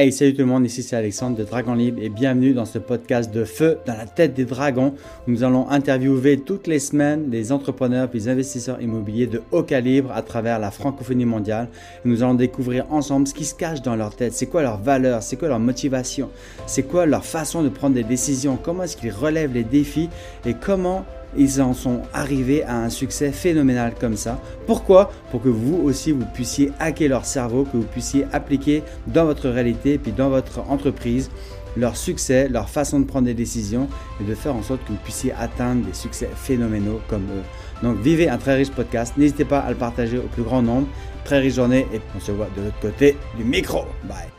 Hey, salut tout le monde, ici c'est Alexandre de Dragon Libre et bienvenue dans ce podcast de feu dans la tête des dragons où nous allons interviewer toutes les semaines des entrepreneurs et des investisseurs immobiliers de haut calibre à travers la francophonie mondiale. Et nous allons découvrir ensemble ce qui se cache dans leur tête, c'est quoi leur valeur, c'est quoi leur motivation, c'est quoi leur façon de prendre des décisions, comment est-ce qu'ils relèvent les défis et comment ils en sont arrivés à un succès phénoménal comme ça. Pourquoi? Pour que vous aussi, vous puissiez hacker leur cerveau, que vous puissiez appliquer dans votre réalité, puis dans votre entreprise, leur succès, leur façon de prendre des décisions et de faire en sorte que vous puissiez atteindre des succès phénoménaux comme eux. Donc vivez un très riche podcast. N'hésitez pas à le partager au plus grand nombre. Très riche journée et on se voit de l'autre côté du micro. Bye.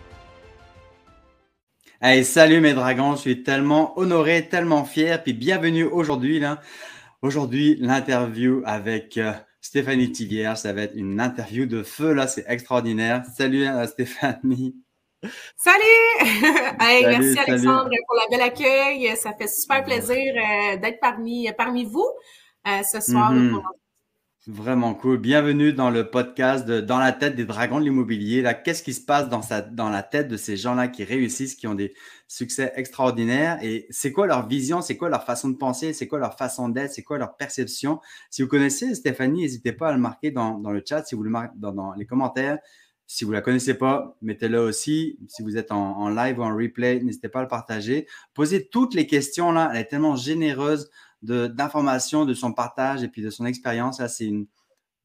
Hey, salut mes dragons, je suis tellement honoré, tellement fier, puis bienvenue aujourd'hui. Là. Aujourd'hui, l'interview avec euh, Stéphanie Tivière, ça va être une interview de feu, là, c'est extraordinaire. Salut euh, Stéphanie. Salut! hey, merci Alexandre pour la belle accueil. Ça fait super plaisir euh, d'être parmi, parmi vous ce soir. Mm-hmm. Vraiment cool. Bienvenue dans le podcast Dans la tête des dragons de l'immobilier. Là, qu'est-ce qui se passe dans, sa, dans la tête de ces gens-là qui réussissent, qui ont des succès extraordinaires? Et c'est quoi leur vision, c'est quoi leur façon de penser, c'est quoi leur façon d'être, c'est quoi leur perception? Si vous connaissez Stéphanie, n'hésitez pas à le marquer dans, dans le chat, si vous le marquez dans, dans, les commentaires. Si vous la connaissez pas, mettez-le aussi. Si vous êtes en, en live ou en replay, n'hésitez pas à le partager. Posez toutes les questions là. Elle est tellement généreuse d'informations de, son partage et puis de son expérience. C'est une,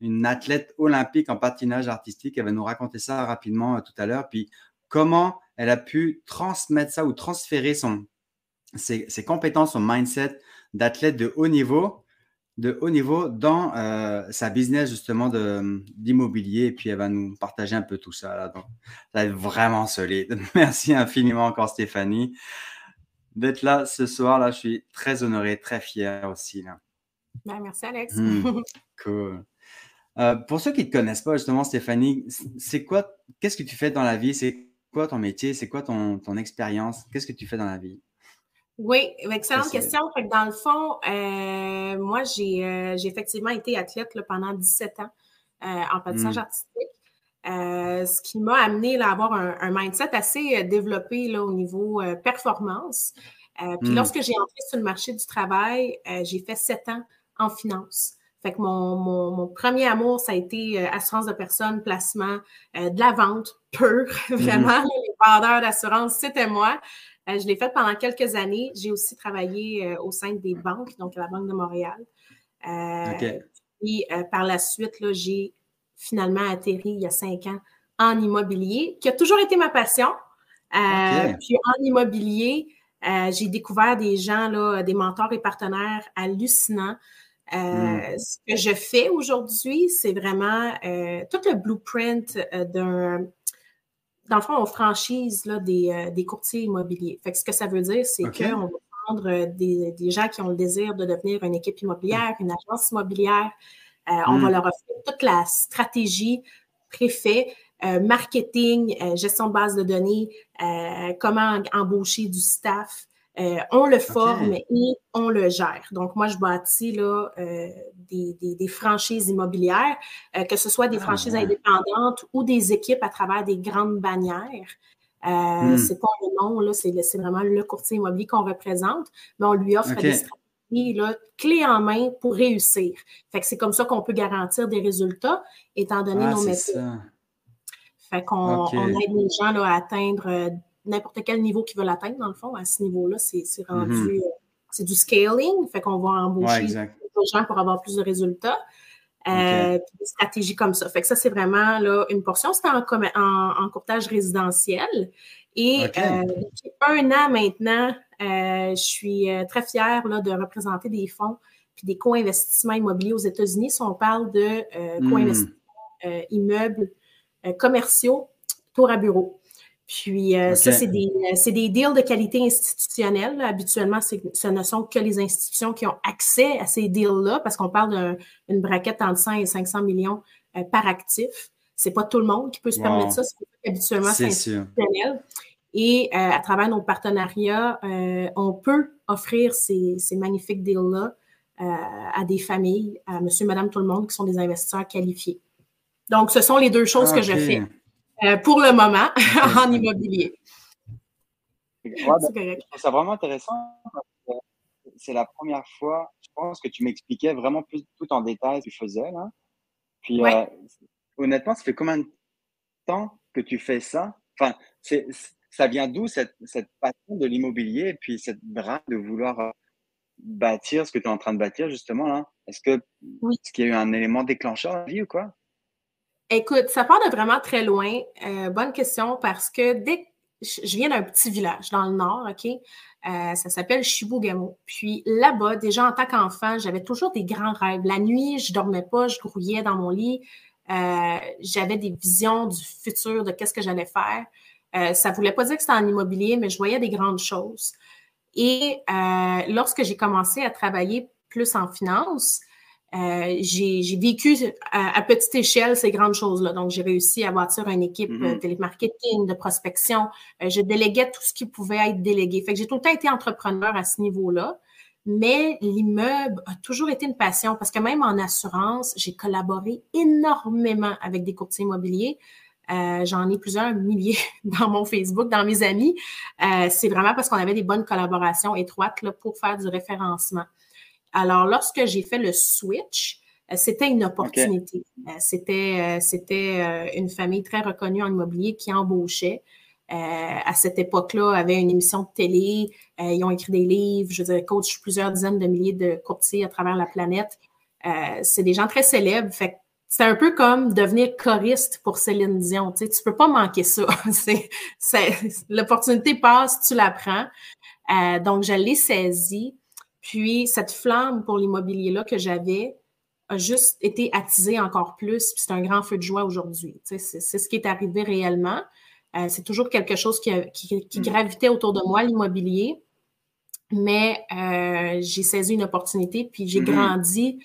une athlète olympique en patinage artistique. Elle va nous raconter ça rapidement euh, tout à l'heure. Puis comment elle a pu transmettre ça ou transférer son, ses, compétences, son mindset d'athlète de haut niveau de haut niveau dans euh, sa business justement d'immobilier et puis elle va nous partager un peu tout ça là. Ça va être vraiment solide. Merci infiniment encore Stéphanie d'être là ce soir. Là, je suis très honoré, très fier aussi. Là. Ben, merci, Alex. Hmm, cool. Euh, pour ceux qui ne te connaissent pas, justement, Stéphanie, c'est quoi, qu'est-ce que tu fais dans la vie? C'est quoi ton métier? C'est quoi ton, ton expérience? Qu'est-ce que tu fais dans la vie? Oui, excellente question. dans le fond, euh, moi, euh, j'ai effectivement été athlète pendant 17 ans en patinage hmm. artistique. Euh, ce qui m'a amené à avoir un, mindset assez euh, développé là, au niveau euh, performance. puis hmm. lorsque j'ai entré sur le marché du travail, j'ai fait sept ans en finance. Fait que mon, mon, premier amour, ça a été assurance de personnes, placement, de la vente pure, vraiment. Hmm. Les vendeurs d'assurance, c'était moi. je l'ai fait pendant quelques années. J'ai aussi travaillé au sein des banques, donc à la Banque de Montréal. Okay. Puis par la suite, j'ai finalement atterri il y a cinq ans en immobilier, qui a toujours été ma passion. Euh, puis en immobilier, euh, j'ai découvert des gens, là, des mentors et partenaires hallucinants. Euh, hmm. Ce que je fais aujourd'hui, c'est vraiment tout le blueprint d'un, dans le fond, on franchise là, des, des, courtiers immobiliers. Fait que ce que ça veut dire, c'est qu'on va prendre des, des, gens qui ont le désir de devenir une équipe immobilière, une agence immobilière, euh, on va mm. leur offrir toute la stratégie préfet, euh, marketing, euh, gestion de base de données, comment embaucher du staff. on le forme et on le gère. Donc, moi, je bâtis là, des, franchises immobilières, que ce soit des ah, franchises indépendantes ou des équipes à travers des grandes bannières. Mm. C'est pas le nom, là, c'est, vraiment le courtier immobilier qu'on représente, mais on lui offre des stratégies là, clé en main pour réussir. Fait que c'est comme ça qu'on peut garantir des résultats, étant donné ah, nos méthodes. Fait qu'on aide les gens là, à atteindre euh, n'importe quel niveau qu'ils veulent atteindre, dans le fond. À ce niveau-là, c'est rendu, mm-hmm. euh, c'est du scaling. Fait qu'on va embaucher des gens pour avoir plus de résultats. Euh, des stratégies comme ça. Fait que ça, c'est vraiment là, une portion. C'est en, en, courtage résidentiel. Et depuis un an maintenant, euh, je suis euh, très fière là, de représenter des fonds puis des co-investissements immobiliers aux États-Unis. Si on parle de euh, hmm. co-investissements immeubles commerciaux, tour à bureau. Puis ça, c'est des, des, deals de qualité institutionnelle. Habituellement, ce ne sont que les institutions qui ont accès à ces deals-là parce qu'on parle d'une braquette entre 100 et 500 millions par actif. C'est pas tout le monde qui peut se permettre ça. Habituellement, c'est institutionnel. Et euh, à travers nos partenariats, euh, on peut offrir ces, magnifiques deals-là euh, à des familles, à monsieur, madame, tout le monde, qui sont des investisseurs qualifiés. Donc, ce sont les deux choses que je fais. Euh, pour le moment en immobilier. c'est vraiment intéressant. C'est la première fois, je pense, que tu m'expliquais vraiment plus tout en détail ce que tu faisais. Là. Puis, euh, honnêtement, ça fait combien de temps que tu fais ça? Enfin, c'est, ça vient d'où cette, cette passion de l'immobilier et puis cette drague de vouloir euh, bâtir ce que tu es en train de bâtir justement là? Est-ce que oui. qu'il y a eu un élément déclencheur dans la vie ou quoi? Écoute, ça part de vraiment très loin. Euh, bonne question parce que dès que je viens d'un petit village dans le nord, OK? Euh, ça s'appelle Chibougamau. Puis là-bas, déjà en tant qu'enfant, j'avais toujours des grands rêves. La nuit, je dormais pas, je grouillais dans mon lit. Euh, j'avais des visions du futur, de qu'est-ce que j'allais faire. Euh, ça voulait pas dire que c'était en immobilier, mais je voyais des grandes choses. Et lorsque j'ai commencé à travailler plus en finance, euh, j'ai vécu à, petite échelle ces grandes choses-là. Donc, j'ai réussi à bâtir une équipe de mm-hmm. télémarketing, de prospection. je déléguais tout ce qui pouvait être délégué. Fait que j'ai tout le temps été entrepreneur à ce niveau-là. Mais l'immeuble a toujours été une passion parce que même en assurance, j'ai collaboré énormément avec des courtiers immobiliers. Euh, j'en ai plusieurs milliers dans mon Facebook, dans mes amis. Euh, c'est vraiment parce qu'on avait des bonnes collaborations étroites là, pour faire du référencement. Alors, lorsque j'ai fait le switch, euh, c'était une opportunité. C'était, c'était une famille très reconnue en immobilier qui embauchait. à cette époque-là, avait une émission de télé. ils ont écrit des livres. Je veux dire, coach plusieurs dizaines de milliers de courtiers à travers la planète. c'est des gens très célèbres. Fait c'est un peu comme devenir choriste pour Céline Dion. Tu sais, tu peux pas manquer ça. c'est, l'opportunité passe, tu la prends. Euh, donc, je l'ai saisie. Puis, cette flamme pour l'immobilier-là que j'avais a juste été attisée encore plus. Puis, c'est un grand feu de joie aujourd'hui. C'est, ce qui est arrivé réellement. Euh, c'est toujours quelque chose qui, qui, qui, mm. gravitait autour de moi, l'immobilier. Mais euh, j'ai saisi une opportunité, puis j'ai mm-hmm. grandi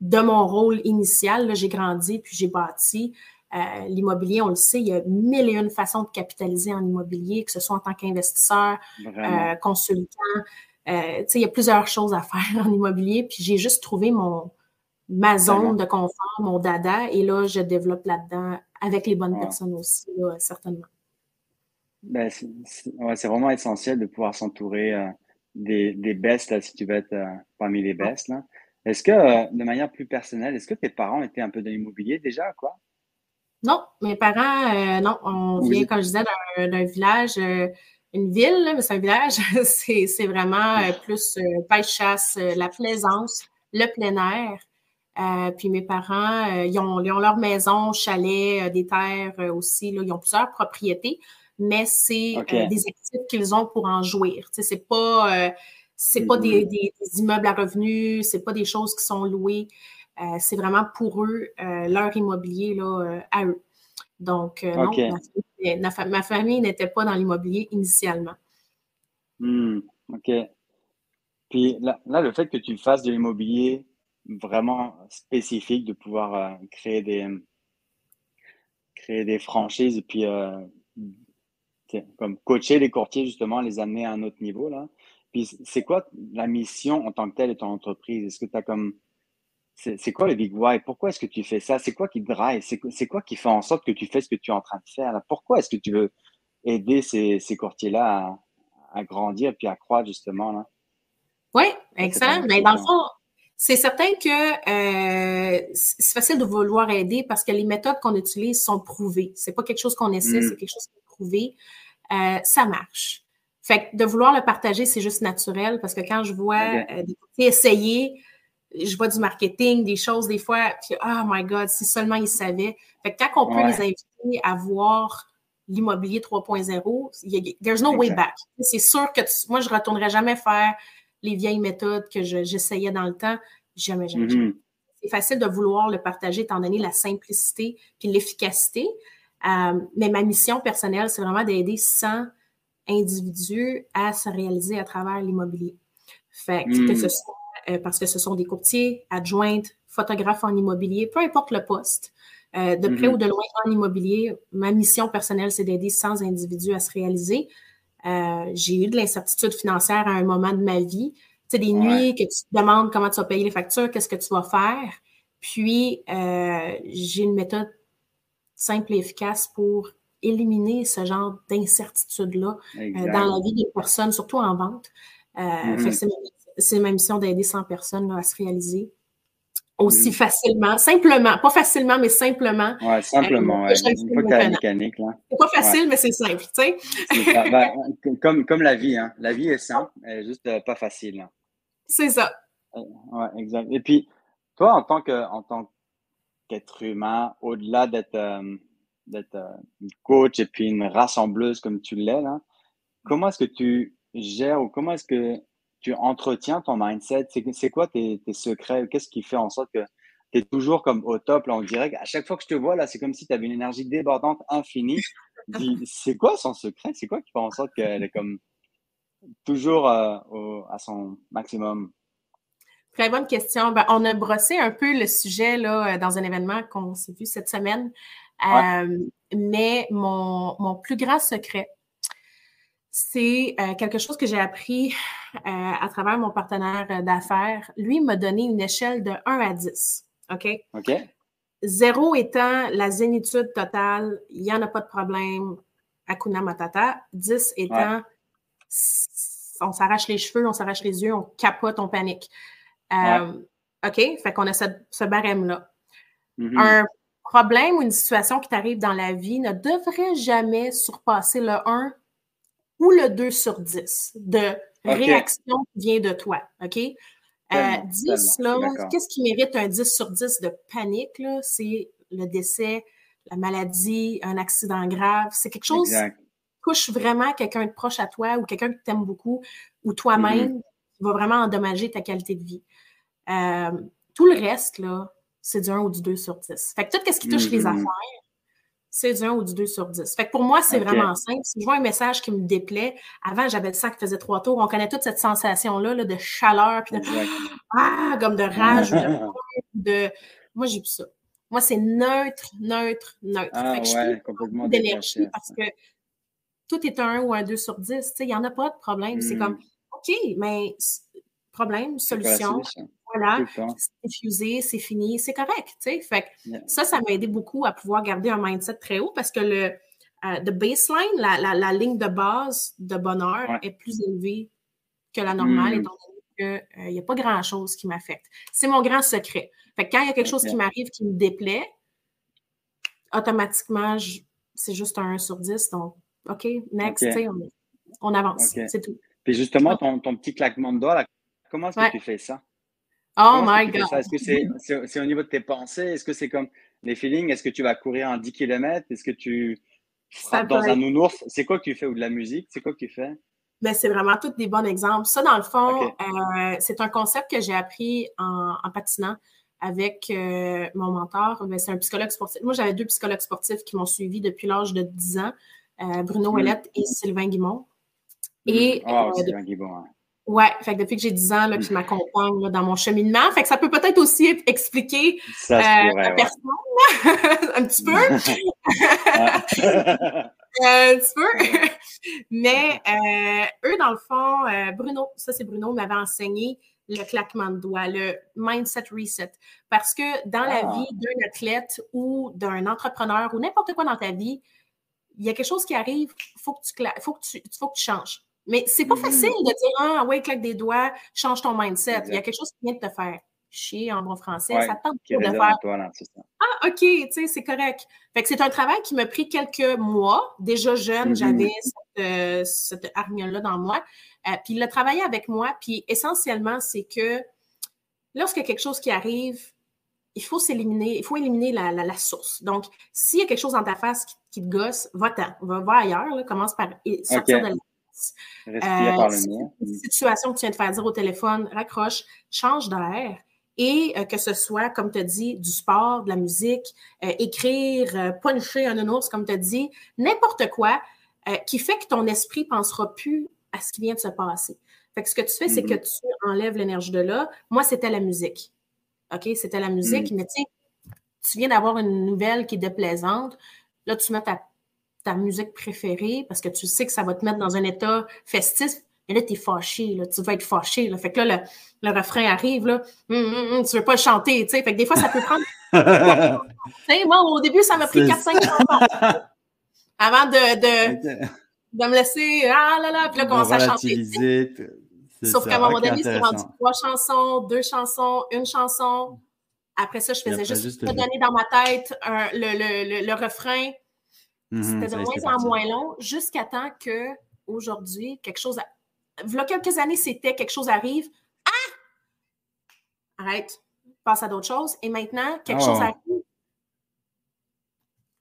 de mon rôle initial, j'ai grandi puis j'ai bâti. Euh, l'immobilier, on le sait, il y a mille et une façons de capitaliser en immobilier, que ce soit en tant qu'investisseur, euh, consultant. Euh, il y a plusieurs choses à faire en immobilier. Puis j'ai juste trouvé mon ma zone de confort, mon dada, et là, je développe là-dedans avec les bonnes personnes aussi, certainement. Ben, c'est vraiment essentiel de pouvoir s'entourer euh, des, des bestes, si tu veux être parmi les bestes. Est-ce que, euh, de manière plus personnelle, est-ce que tes parents étaient un peu de l'immobilier déjà, quoi? Non, mes parents, euh, non, on vient, comme je disais, d'un village, euh, une ville, mais c'est un village, c'est vraiment plus pêche-chasse, la plaisance, le plein air. puis mes parents, ils ont, ils, ont, leur maison, chalet, des terres aussi, là, ils ont plusieurs propriétés, mais c'est des actifs qu'ils ont pour en jouir. C'est pas c'est pas des, des, immeubles à revenus, c'est pas des choses qui sont louées. Euh, c'est vraiment pour eux, euh, leur immobilier là, euh, à eux. Donc, non, ma, famille n'était pas dans l'immobilier initialement. Hmm, OK. Puis là, le fait que tu fasses de l'immobilier vraiment spécifique, de pouvoir créer des créer des franchises et puis comme coacher les courtiers, justement, les amener à un autre niveau, là. Puis c'est quoi la mission en tant que telle de ton entreprise? Est-ce que tu as comme. C'est quoi le big why? Pourquoi est-ce que tu fais ça? C'est quoi qui te drive? C'est quoi qui fait en sorte que tu fais ce que tu es en train de faire? Pourquoi est-ce que tu veux aider ces, ces courtiers-là à, grandir puis à croître justement? Là? Oui, excellent. Mais dans le fond, c'est certain que euh, c'est facile de vouloir aider parce que les méthodes qu'on utilise sont prouvées. C'est pas quelque chose qu'on essaie, mm. c'est quelque chose qui est prouvé. Euh, ça marche. Fait que de vouloir le partager, c'est juste naturel parce que quand je vois euh, des essayer, je vois du marketing, des choses des fois, puis oh my God, si seulement ils savaient. Fait que quand on peut les inviter à voir l'immobilier 3.0, there's no way back. C'est sûr que moi, je ne retournerai jamais faire les vieilles méthodes que j'essayais dans le temps. Jamais, jamais, jamais. Mm-hmm. C'est facile de vouloir le partager étant donné la simplicité puis l'efficacité. Euh, mais ma mission personnelle, c'est vraiment d'aider 100 individus à se réaliser à travers l'immobilier. Fait que, ce hmm. soit euh, parce que ce sont des courtiers, adjointes, photographes en immobilier, peu importe le poste. Euh, de près hmm. ou de loin en immobilier, ma mission personnelle, c'est d'aider 100 individus à se réaliser. Euh, j'ai eu de l'incertitude financière à un moment de ma vie. Tu sais, des nuits que tu te demandes comment tu vas payer les factures, qu'est-ce que tu vas faire. Puis, j'ai une méthode simple et efficace pour éliminer ce genre d'incertitude-là euh, dans la vie des personnes, surtout en vente. Euh, mm-hmm. c'est ma mission d'aider 100 personnes à se réaliser aussi facilement, simplement, pas facilement, mais simplement. Ouais, simplement. Euh, une fois que la mécanique, là. C'est pas facile, mais c'est simple, tu sais. Ben, comme, comme la vie, hein. La vie est simple, elle est juste pas facile. C'est ça. Ouais, exact. Et puis, toi, en tant que, en tant qu'être humain, au-delà d'être, d'être euh, une coach et puis une rassembleuse comme tu l'es, là, comment est-ce que tu gères ou comment est-ce que tu entretiens ton mindset? C'est quoi tes, tes secrets? Qu'est-ce qui fait en sorte que tu es toujours comme au top, là, on dirait À chaque fois que je te vois, là, c'est comme si tu avais une énergie débordante infinie. C'est quoi son secret? C'est quoi qui fait en sorte qu'elle est comme toujours euh, à son maximum? Très bonne question. Ben, on a brossé un peu le sujet là, euh, dans un événement qu'on s'est vu cette semaine. Euh, mais mon, mon, plus grand secret, c'est euh, quelque chose que j'ai appris euh, à travers mon partenaire d'affaires. Lui m'a donné une échelle de 1 à 10. OK? OK. Zéro étant la zénitude totale, il n'y en a pas de problème, Akuna Matata. 10 étant on s'arrache les cheveux, on s'arrache les yeux, on capote, on panique. OK? Fait qu'on a ce, barème-là. Mm-hmm. Un problème ou une situation qui t'arrive dans la vie ne devrait jamais surpasser le 1 ou le 2 sur 10 de réaction qui vient de toi. OK? 10, euh, là, qu'est-ce qui mérite un 10 sur 10 de panique? C'est le décès, la maladie, un accident grave. C'est quelque chose qui touche vraiment quelqu'un de proche à toi ou quelqu'un que tu aimes beaucoup ou toi-même mm-hmm. qui va vraiment endommager ta qualité de vie. Euh, tout le reste, là, c'est du 1 ou du 2 sur 10. Fait que tout ce qui touche les mm-hmm. affaires, c'est du 1 ou du 2 sur 10. Fait que pour moi, c'est vraiment simple. Si je vois un message qui me déplaît, avant, j'avais le sang qui faisait trois tours. On connaît toute cette sensation-là de chaleur, puis de ah, comme de rage, de, Moi, j'ai plus ça. Moi, c'est neutre, neutre, neutre. Ah, fait que ouais, complètement d'énergie parce que tout est un 1 ou un 2 sur 10. Il n'y en a pas de problème. C'est mm. comme, OK, mais problème, solution? Voilà, c'est diffusé, c'est fini, c'est correct, tu sais. Fait ça, ça m'a aidé beaucoup à pouvoir garder un mindset très haut parce que le euh, baseline, la, ligne de base de bonheur est plus élevée que la normale, mm. étant donné qu'il n'y euh, a pas grand-chose qui m'affecte. C'est mon grand secret. Fait quand il y a quelque chose qui m'arrive qui me déplaît, automatiquement, c'est juste un 1 sur 10. Donc, OK, next, on, on, avance. C'est tout. Puis justement, ton, ton, petit claquement de doigts, comment est-ce que tu fais ça? Oh my God. Est-ce que c'est au niveau de tes pensées? Est-ce que c'est comme les feelings? Est-ce que tu vas courir en 10 km? Est-ce que tu frappes dans un nounours? C'est quoi que tu fais? Ou de la musique? C'est quoi que tu fais? Ben, c'est vraiment tous des bons exemples. Ça, dans le fond, euh, c'est un concept que j'ai appris en, patinant avec euh, mon mentor. Ben, c'est un psychologue sportif. Moi, j'avais deux psychologues sportifs qui m'ont suivi depuis l'âge de 10 ans, euh, Bruno mmh. et Sylvain Guimont. Et, oh, Sylvain Guimont. Hein. Ouais, fait que depuis que j'ai 10 ans, là, puis je m'accompagne dans mon cheminement. Fait que ça peut peut-être aussi expliquer ça euh, la personne, un petit peu. un petit peu. Mais euh, eux, dans le fond, euh, Bruno, ça c'est Bruno, m'avait enseigné le claquement de doigts, le mindset reset. Parce que dans la ah. vie d'un athlète ou d'un entrepreneur ou n'importe quoi dans ta vie, il y a quelque chose qui arrive, il faut que tu faut que tu, faut que tu changes. Mais c'est pas facile mm. de dire Ah, ouais, claque des doigts, change ton mindset. Il y a quelque chose qui vient de te faire chier en bon français. ça tente de faire. ah, OK, tu sais, c'est correct. Fait que c'est un travail qui m'a pris quelques mois. Déjà jeune, mm-hmm. j'avais cette, euh, cette hargne-là dans moi. Euh, puis il a travaillé avec moi. Puis essentiellement, c'est que lorsqu'il y a quelque chose qui arrive, il faut s'éliminer, il faut éliminer la, la, source. Donc, s'il y a quelque chose dans ta face qui, te gosse, va-t'en, va, va ailleurs, commence par sortir de Euh, une situation que tu viens de faire dire au téléphone, raccroche, change d'air. Et euh, que ce soit, comme tu as dit, du sport, de la musique, euh, écrire, puncher un ours, comme tu as dit, n'importe quoi qui fait que ton esprit pensera plus à ce qui vient de se passer. Fait que ce que tu fais, c'est que mm-hmm. tu enlèves l'énergie de là. Moi, c'était la musique. OK? C'était la musique, mm. mais tu sais, tu viens d'avoir une nouvelle qui est déplaisante. Là, tu mets ta ta musique préférée parce que tu sais que ça va te mettre dans un état festif. Et là, tu es fâché, là, tu vas être fâché. Là. Fait que là, le, refrain arrive, là, hum, hum, hum, tu veux pas chanter, tu sais. Fait que des fois, ça peut prendre. moi, au début, ça m'a pris 4-5 chansons. avant de, de, de me laisser, ah là là, puis là, commencer à chanter. Sauf qu'à un moment donné, c'est rendu trois chansons, deux chansons, une chanson. Après ça, je faisais juste, juste donner dans ma tête le, le, le, refrain. Mm-hmm, C'était de moins en moins long, jusqu'à temps que aujourd'hui, quelque chose. A... Il y a quelques années, c'était quelque chose arrive. Ah! Arrête, passe à d'autres choses. Et maintenant, quelque chose oh. arrive.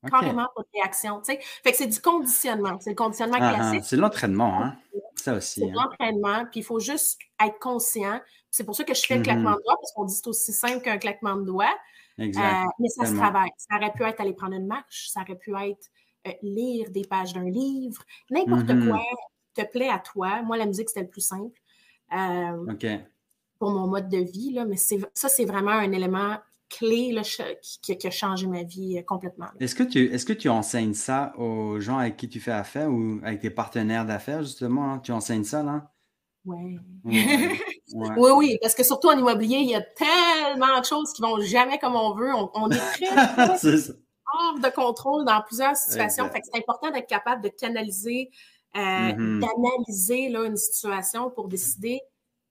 Carrément pas de réaction. Fait que c'est du conditionnement. C'est le conditionnement ah, ah, classique. C'est l'entraînement, hein? Ça aussi. C'est hein. l'entraînement, puis il faut juste être conscient. C'est pour ça que je fais le claquement de doigts, parce qu'on dit que c'est aussi simple qu'un claquement de doigts. Exact. Euh, mais ça se travaille. Ça aurait pu être aller prendre une marche, ça aurait pu être lire des pages d'un livre, n'importe mm-hmm. quoi te plaît à toi. Moi, la musique, c'était le plus simple. Euh. Pour mon mode de vie, là, mais ça, c'est vraiment un élément clé là, qui, qui, a changé ma vie complètement. Est-ce que, tu, est-ce que tu enseignes ça aux gens avec qui tu fais affaire ou avec tes partenaires d'affaires, justement? Hein? Tu enseignes ça, là? Ouais. oui, oui, parce que surtout en immobilier, il y a tellement de choses qui vont jamais comme on veut. On, est très, hors de contrôle dans plusieurs situations. C'est important d'être capable de canaliser, euh, mm-hmm. d'analyser une situation pour décider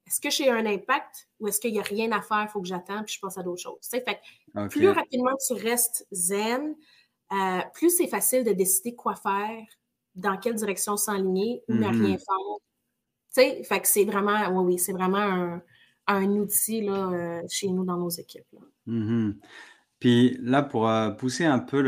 est-ce que j'ai un impact ou est-ce qu'il n'y a rien à faire, il faut que j'attende puis je passe à d'autres choses. Fait que plus rapidement tu restes zen, euh, plus c'est facile de décider quoi faire, dans quelle direction s'enligner ou ne mm-hmm. rien faire fait que c'est vraiment, oui, oui, c'est vraiment un, outil là, euh, chez nous dans nos équipes. Mm-hmm. Puis là, pour euh, pousser un peu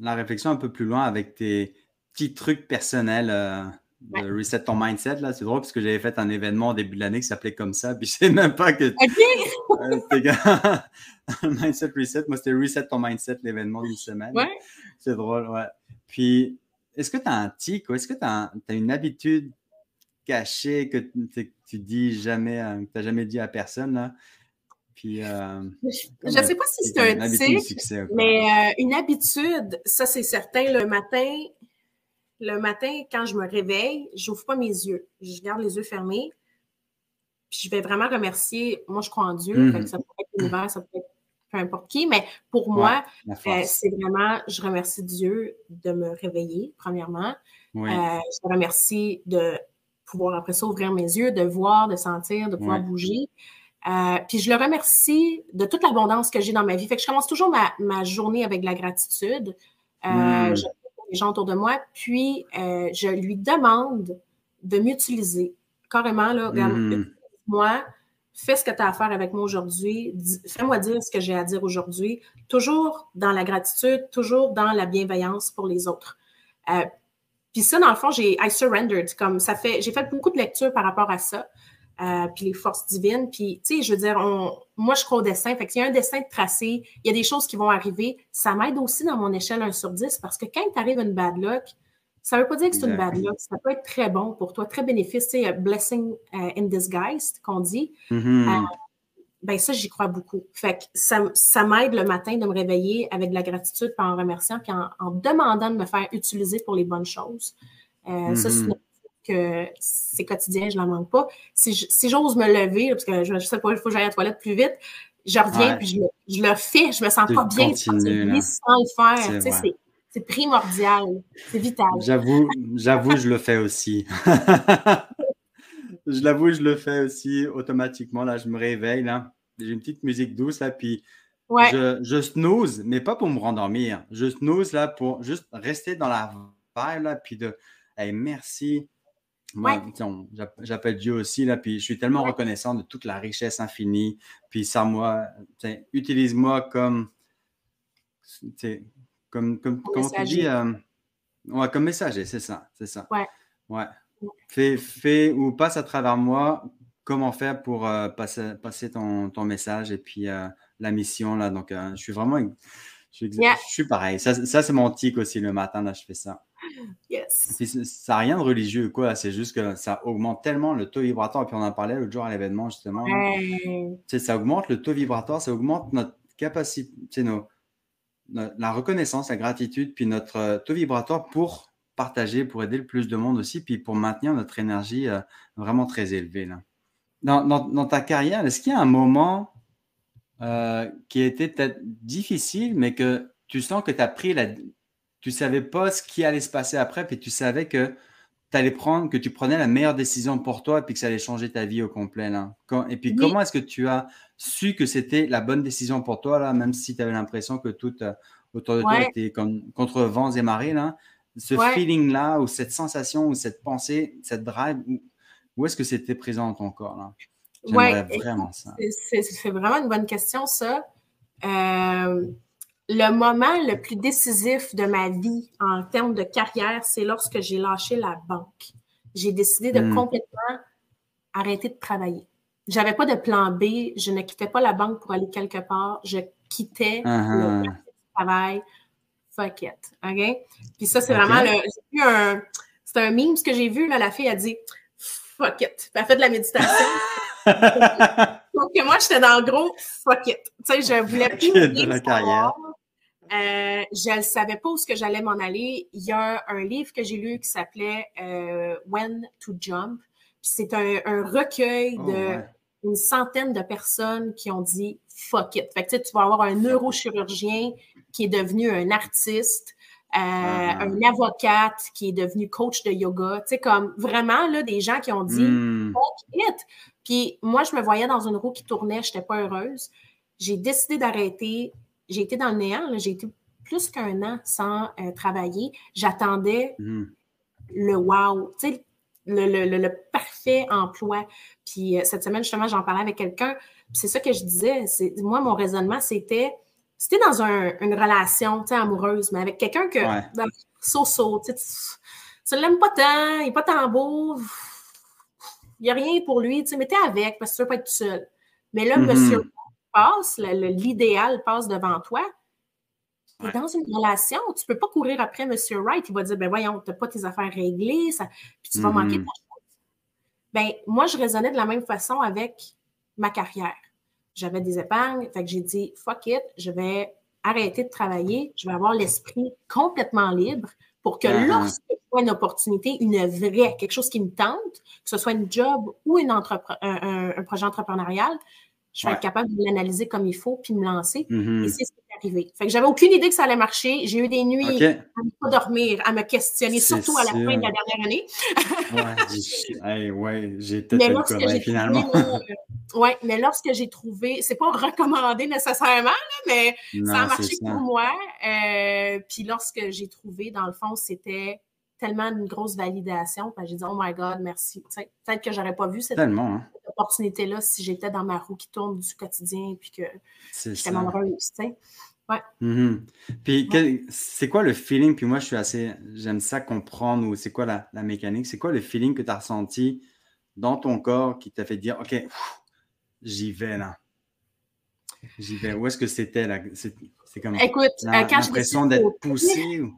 la réflexion un peu plus loin avec tes petits trucs personnels euh, de Reset ton mindset, là, c'est drôle parce que j'avais fait un événement au début de l'année qui s'appelait comme ça, puis je sais même pas que. mindset Reset, moi c'était Reset ton mindset, l'événement d'une semaine. C'est drôle, ouais. Puis, est-ce que tu as un tic ou est-ce que tu as, une habitude caché que tu dis jamais, euh, que tu n'as jamais dit à personne. Là? Puis, euh, je ne sais pas si c'est un tic, mais euh, une habitude, ça c'est certain. Le matin, le matin, quand je me réveille, je n'ouvre pas mes yeux. Je garde les yeux fermés. Puis je vais vraiment remercier. Moi, je crois en Dieu. Mmh. ça peut être l'univers, ça peut être peu importe qui. Mais pour moi, c'est vraiment, je remercie Dieu de me réveiller, premièrement. je remercie de pouvoir après ça ouvrir mes yeux, de voir, de sentir, de pouvoir bouger. Euh, puis je le remercie de toute l'abondance que j'ai dans ma vie. Fait que je commence toujours ma, journée avec de la gratitude. Euh, hmm. Je les gens autour de moi, puis euh, je lui demande de m'utiliser. Carrément, là, regarde, hmm. moi, fais ce que tu as à faire avec moi aujourd'hui, fais-moi dire ce que j'ai à dire aujourd'hui, toujours dans la gratitude, toujours dans la bienveillance pour les autres. Puis ça, dans le fond, j'ai I surrendered. Comme ça fait, j'ai fait beaucoup de lectures par rapport à ça. Euh, puis les forces divines. Puis, tu sais, je veux dire, on, moi, je crois au dessin. Fait qu'il y a un dessin de tracé, il y a des choses qui vont arriver. Ça m'aide aussi dans mon échelle 1 sur 10 parce que quand t'arrive une bad luck, ça veut pas dire que c'est une bad luck. Ça peut être très bon pour toi, très bénéfice. Tu sais, blessing euh, in disguise, qu'on dit. Mm-hmm. Euh, ben ça, j'y crois beaucoup. Fait que ça, ça m'aide le matin de me réveiller avec de la gratitude, puis en remerciant, puis en, demandant de me faire utiliser pour les bonnes choses. Euh, Ça, c'est mm-hmm. Que c'est quotidien, je n'en manque pas. Si, j'ose me lever, parce que je, ne sais pas, il faut que j'aille à la toilette plus vite, je reviens, puis je, je, le fais, je me sens pas bien sans le faire. C'est primordial, c'est vital. J'avoue, j'avoue, je le fais aussi. je l'avoue, je le fais aussi automatiquement. Là, je me réveille, là. J'ai une petite musique douce, là, puis je, je, snooze, mais pas pour me rendormir. Je snooze, là, pour juste rester dans la vibe, là, puis de, hey, merci. Moi, j'appelle Dieu aussi, là, puis je suis tellement reconnaissant de toute la richesse infinie. Puis ça, moi, utilise-moi comme, comme, comme, comment tu dis, euh, ouais, comme messager, c'est ça, c'est ça. Ouais. Ouais. Fais, ou passe à travers moi comment faire pour euh, passer, passer ton, ton, message et puis euh, la mission. Là. Donc, je suis vraiment. Je suis, pareil. Ça, ça c'est mon tic aussi le matin. Là, je fais ça. Yes. ça n'a rien de religieux, quoi. C'est juste que ça augmente tellement le taux vibratoire. Et puis, on en parlait l'autre jour à l'événement, justement. Ça augmente le taux vibratoire, ça augmente notre capacité, nos, la reconnaissance, la gratitude, puis notre taux vibratoire pour partager, pour aider le plus de monde aussi, puis pour maintenir notre énergie euh, vraiment très élevée. Là. Dans, dans, ta carrière, est-ce qu'il y a un moment euh, qui a été peut-être difficile, mais que tu sens que tu as pris la, tu savais pas ce qui allait se passer après, puis tu savais que allais prendre, que tu prenais la meilleure décision pour toi, puis que ça allait changer ta vie au complet. Là. et puis, comment est-ce que tu as su que c'était la bonne décision pour toi, là, même si tu avais l'impression que tout euh, autour de toi était comme, contre vents et marées, là? Ce feeling-là, ou cette sensation, ou cette pensée, cette drive, où, est-ce que c'était présent dans ton corps? Là? J'aimerais vraiment ça. C'est vraiment une bonne question, ça. Euh, le moment le plus décisif de ma vie en termes de carrière, c'est lorsque j'ai lâché la banque. J'ai décidé de hmm. complètement arrêter de travailler. J'avais pas de plan B. Je ne quittais pas la banque pour aller quelque part. Je quittais uh-huh. le travail. Fuck it. OK? Puis ça, c'est vraiment le. J'ai vu un. C'est un meme ce que j'ai vu. Là, la fille a dit Fuck it. elle a fait de la méditation. Donc, moi, j'étais dans le gros fuck it. Tu sais, je voulais plus. de la carrière. Euh, je ne savais pas où ce que j'allais m'en aller. Il y a un livre que j'ai lu qui s'appelait euh, When to Jump. C'est un, recueil oh, de une centaine de personnes qui ont dit fuck it. Fait que, tu vas avoir un neurochirurgien qui est devenu un artiste, euh, ah. un avocate qui est devenu coach de yoga. Tu sais, comme vraiment là, des gens qui ont dit hmm. fuck it. Puis moi, je me voyais dans une roue qui tournait, je n'étais pas heureuse. J'ai décidé d'arrêter j'ai été dans le néant, j'ai été plus qu'un an sans euh, travailler. J'attendais mm. le wow, tu sais, le, parfait emploi. Puis euh, cette semaine, justement, j'en parlais avec quelqu'un. c'est ça que je disais. Moi, mon raisonnement, c'était c'était dans une relation amoureuse, mais avec quelqu'un que dans so-so, tu ne l'aimes pas tant, il n'est pas tant beau, n'y a rien pour lui, mais tu es avec parce que tu ne veux pas être tout seul. Mais là, mm-hmm. monsieur passe, l'idéal passe devant toi, et dans une relation, tu ne peux pas courir après M. Wright. Il va dire, ben voyons, tu n'as pas tes affaires réglées, ça, puis tu vas manquer de chose. Ben, moi, je raisonnais de la même façon avec ma carrière. J'avais des épargnes, fait que j'ai dit, fuck it, je vais arrêter de travailler, je vais avoir l'esprit complètement libre pour que uh-huh. lorsque je vois une opportunité, une vraie, quelque chose qui me tente, que ce soit une job ou une un, un, projet entrepreneurial, je vais être capable de l'analyser comme il faut puis me lancer. Mm-hmm. Et c'est ce qui est arrivé. Fait que j'avais aucune idée que ça allait marcher. J'ai eu des nuits à ne pas dormir, à me questionner, surtout à la fin de la dernière année. ouais, ouais j'ai peut-être le finalement. Euh, ouais, mais lorsque j'ai trouvé, c'est pas recommandé nécessairement, mais ça a marché pour moi. Euh, puis lorsque j'ai trouvé, dans le fond, c'était tellement une grosse validation. J'ai dit, oh my God, merci. Peut-être que j'aurais pas vu cette, hein. opportunité-là si j'étais dans ma roue qui tourne du quotidien puis que j'étais malheureuse. Ouais. Mm-hmm. Puis, c'est quoi le feeling? Puis moi, je suis assez. J'aime ça comprendre ou c'est quoi la, mécanique. C'est quoi le feeling que tu as ressenti dans ton corps qui t'a fait dire, OK, j'y vais là? J'y vais. Où est-ce que c'était là? C'est comme Écoute, euh, l'impression d'être poussé. Ou...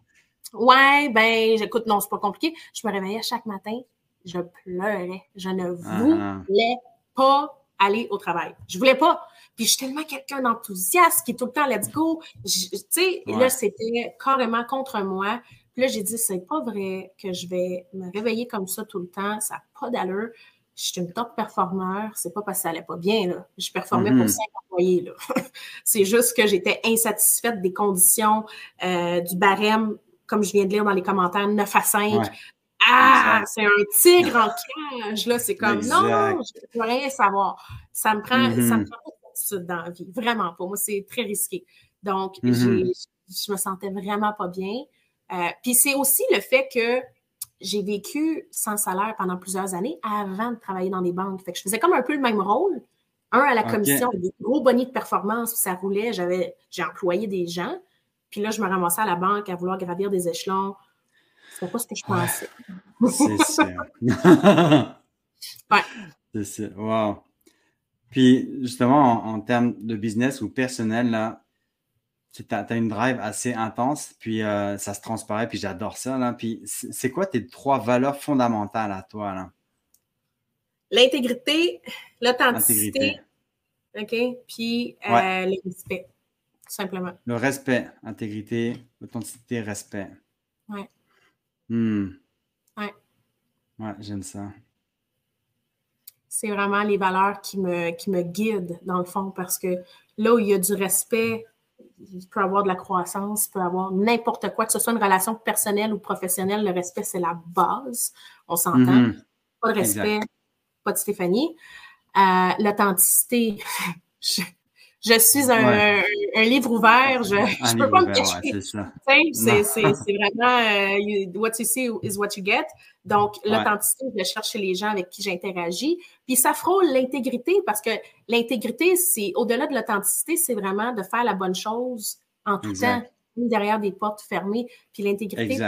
Ouais, ben, j'écoute, non, c'est pas compliqué. Je me réveillais chaque matin, je pleurais. Je ne ah. voulais pas aller au travail. Je voulais pas. Puis je suis tellement quelqu'un d'enthousiaste qui est tout le temps let's go. Tu sais, là, c'était carrément contre moi. Puis là, j'ai dit, c'est pas vrai que je vais me réveiller comme ça tout le temps. Ça n'a pas d'allure. Je suis une top performeur. C'est pas parce que ça allait pas bien, là. Je performais pour mm-hmm. cinq employés, là. c'est juste que j'étais insatisfaite des conditions, euh, du barème comme je viens de lire dans les commentaires, 9 à 5. Ah, c'est un tigre en cage, là. C'est comme, non, je ne veux rien savoir. Ça me prend, ça me mm-hmm. prend pas de dans la vie. Vraiment pas. Moi, c'est très risqué. Donc, mm-hmm. je me sentais vraiment pas bien. Euh, puis c'est aussi le fait que j'ai vécu sans salaire pendant plusieurs années avant de travailler dans des banques. Fait que je faisais comme un peu le même rôle. Un à la commission, des gros bonnets de performance, ça roulait, j'avais, j'ai employé des gens. Puis là, je me ramassais à la banque à vouloir gravir des échelons. C'était pas ce que je pensais. c'est sûr. ouais. C'est sûr. Wow. Puis, justement, en, termes de business ou personnel, là, tu as, une drive assez intense, puis euh, ça se transparaît, puis j'adore ça. Là. Puis, c'est quoi tes trois valeurs fondamentales à toi? là? L'intégrité, l'authenticité, OK, puis euh, le respect simplement. Le respect, intégrité, authenticité, respect. Ouais. Hmm. Ouais. Ouais, j'aime ça. C'est vraiment les valeurs qui me, qui me guident, dans le fond, parce que là où il y a du respect, il peut avoir de la croissance, il peut avoir n'importe quoi, que ce soit une relation personnelle ou professionnelle, le respect, c'est la base. On s'entend. Mm-hmm. Pas de respect, pas de Stéphanie. Euh, L'authenticité, je, suis un, livre ouvert, je ne peux pas me cacher. c'est vraiment euh, what you see is what you get. Donc, l'authenticité, je cherche les gens avec qui j'interagis. Puis ça frôle l'intégrité parce que l'intégrité, c'est au-delà de l'authenticité, c'est vraiment de faire la bonne chose en tout temps, derrière des portes fermées. Puis l'intégrité,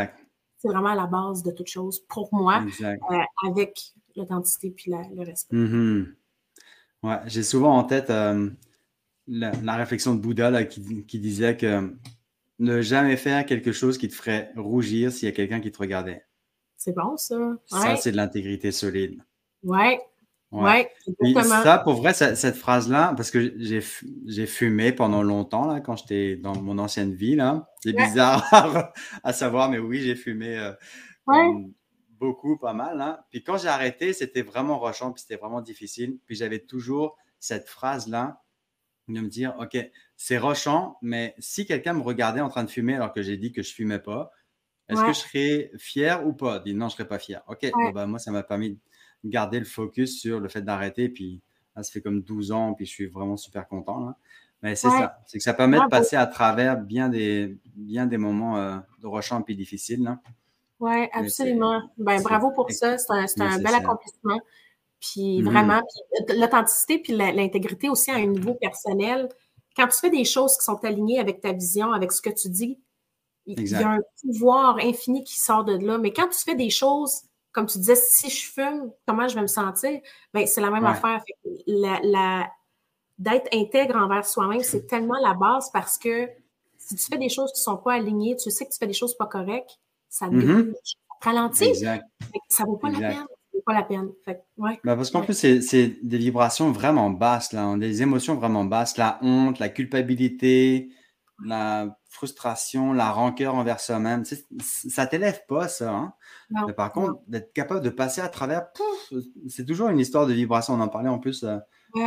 c'est vraiment la base de toute chose pour moi, euh, avec l'authenticité puis le respect. Mm-hmm. Ouais, j'ai souvent en tête euh, la, réflexion de Bouddha qui, qui, disait que ne jamais faire quelque chose qui te ferait rougir s'il y a quelqu'un qui te regardait. C'est bon, ça. Ça, c'est de l'intégrité solide. Ouais. Ouais. ça, pour vrai, cette, phrase-là, parce que j'ai fumé pendant longtemps, là, quand j'étais dans mon ancienne vie, C'est bizarre à savoir, mais oui, j'ai fumé euh, beaucoup, pas mal, hein. Puis quand j'ai arrêté, c'était vraiment rochant, puis c'était vraiment difficile. Puis j'avais toujours cette phrase-là de me dire, OK, c'est rochant, mais si quelqu'un me regardait en train de fumer alors que j'ai dit que je fumais pas, est-ce que je serais fier ou pas? Dit non, je serais pas fier. OK, bah, moi, ça m'a permis de garder le focus sur le fait d'arrêter. Puis ça fait comme 12 ans, puis je suis vraiment super content. Mais c'est ça. C'est que ça permet de passer à travers bien des, bien des moments euh, de rochant puis difficiles. Oui, absolument. Ben, bravo pour ça. C'est un, bel accomplissement. Puis mm-hmm. vraiment, l'authenticité puis l'intégrité aussi à un niveau personnel. Quand tu fais des choses qui sont alignées avec ta vision, avec ce que tu dis, il y a un pouvoir infini qui sort de là. Mais quand tu fais des choses, comme tu disais, si je fume, comment je vais me sentir? Ben, c'est la même affaire. La, D'être intègre envers soi-même, c'est tellement la base parce que si tu fais des choses qui ne sont pas alignées, tu sais que tu fais des choses pas correctes, ça te mm ralentit. Ça ne vaut pas la peine. Pas la peine. Ben, parce qu'en plus, c'est des vibrations vraiment basses, là, hein, des émotions vraiment basses, la honte, la culpabilité, la frustration, la rancœur envers soi-même. ça t'élève pas, ça. Hein. Mais par contre, d'être capable de passer à travers, c'est toujours une histoire de vibration. On en parlait en plus euh,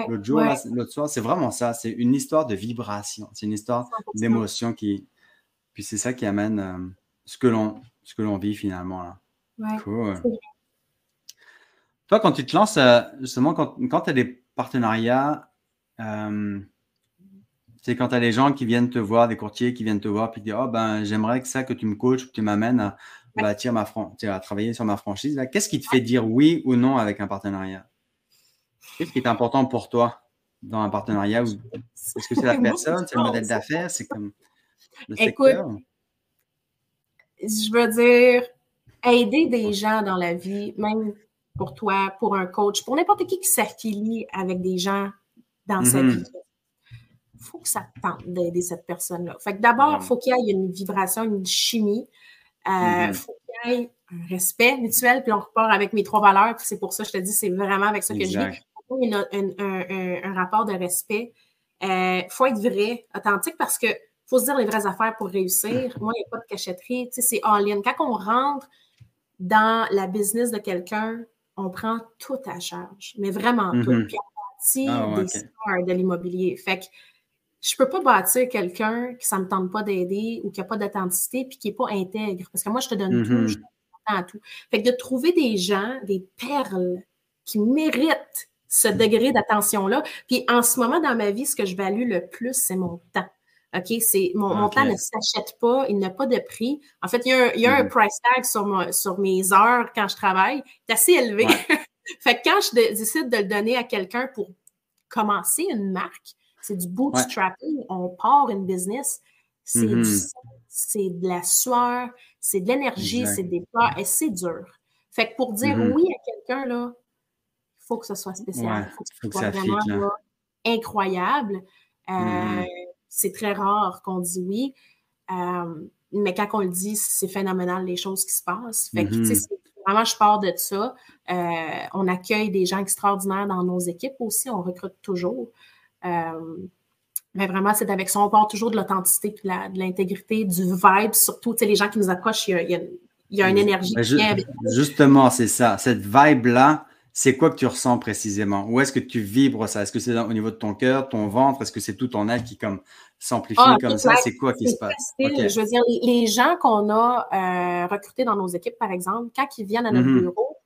l'autre jour, l'autre soir. C'est vraiment ça. C'est une histoire de vibration. C'est une histoire d'émotion qui. Puis c'est ça qui amène euh, ce que l'on ce que l'on vit finalement. Là. Cool. Toi, quand tu te lances, euh, justement, quand, quand tu as des partenariats, c'est quand tu as des gens qui viennent te voir, des courtiers qui viennent te voir, puis disent Oh, ben, j'aimerais que ça, que tu me coaches, que tu m'amènes à, bâtir ma à travailler sur ma franchise. Qu'est-ce qui te fait dire oui ou non avec un partenariat? Qu'est-ce qui est important pour toi dans un partenariat Est-ce que c'est la personne, c'est le modèle d'affaires, c'est comme le secteur je veux dire, aider des gens dans la vie, même pour toi, pour un coach, pour n'importe qui qui s'affilie avec des gens dans sa mm-hmm. vie il faut que ça tente d'aider cette personne-là. Fait que d'abord, il faut qu'il y ait une vibration, une chimie. Il euh, mm-hmm. faut qu'il y ait un respect mutuel, puis on repart avec mes trois valeurs, puis c'est pour ça que je te dis, c'est vraiment avec ça que je vis. Il un, un, un, rapport de respect. Il euh, faut être vrai, authentique, parce que faut se dire les vraies affaires pour réussir. Moi, il n'y a pas de cachetterie. Tu sais, c'est all-in. Quand on rentre dans la business de quelqu'un, on prend tout à charge, mais vraiment tout. Mm-hmm. Puis on ah, des stars de l'immobilier. Fait que je peux pas bâtir quelqu'un qui ça me tente pas d'aider ou qui a pas d'authenticité puis qui est pas intègre. Parce que moi, je te donne tout, je mm-hmm. te donne tout. Fait que de trouver des gens, des perles qui méritent ce degré d'attention-là. Puis en ce moment dans ma vie, ce que je value le plus, c'est mon temps. OK? C'est, mon, temps ne s'achète pas, il n'a pas de prix. En fait, il y a un, il y a un mm-hmm. price tag sur, sur mes heures quand je travaille, c'est assez élevé. fait que quand je décide de le donner à quelqu'un pour commencer une marque, c'est du bootstrapping. On part une business. C'est mm-hmm. de la sueur, c'est de l'énergie, c'est des pas et c'est dur. Fait que pour dire mm-hmm. oui à quelqu'un, là, il faut que ce soit spécial. Il faut que ce soit vraiment incroyable. Euh, mm-hmm. C'est très rare qu'on dit oui. Euh, mais quand on le dit, c'est phénoménal les choses qui se passent. Fait que, sais, vraiment, je pars de ça. Euh, on accueille des gens extraordinaires dans nos équipes aussi. On recrute toujours. Euh, mais vraiment, c'est avec ça. On part toujours de l'authenticité, de l'intégrité, du vibe, surtout. Les gens qui nous approchent, il y a, une énergie Justement, c'est ça. Cette vibe-là, c'est quoi que tu ressens précisément? Où est-ce que tu vibres ça? Est-ce que c'est au niveau de ton cœur, ton ventre? Est-ce que c'est tout ton être qui comme s'amplifie ah, comme ça? C'est quoi qui se passe? Je veux dire, les gens qu'on a euh, recrutés dans nos équipes, par exemple, quand ils viennent à notre mm-hmm. bureau,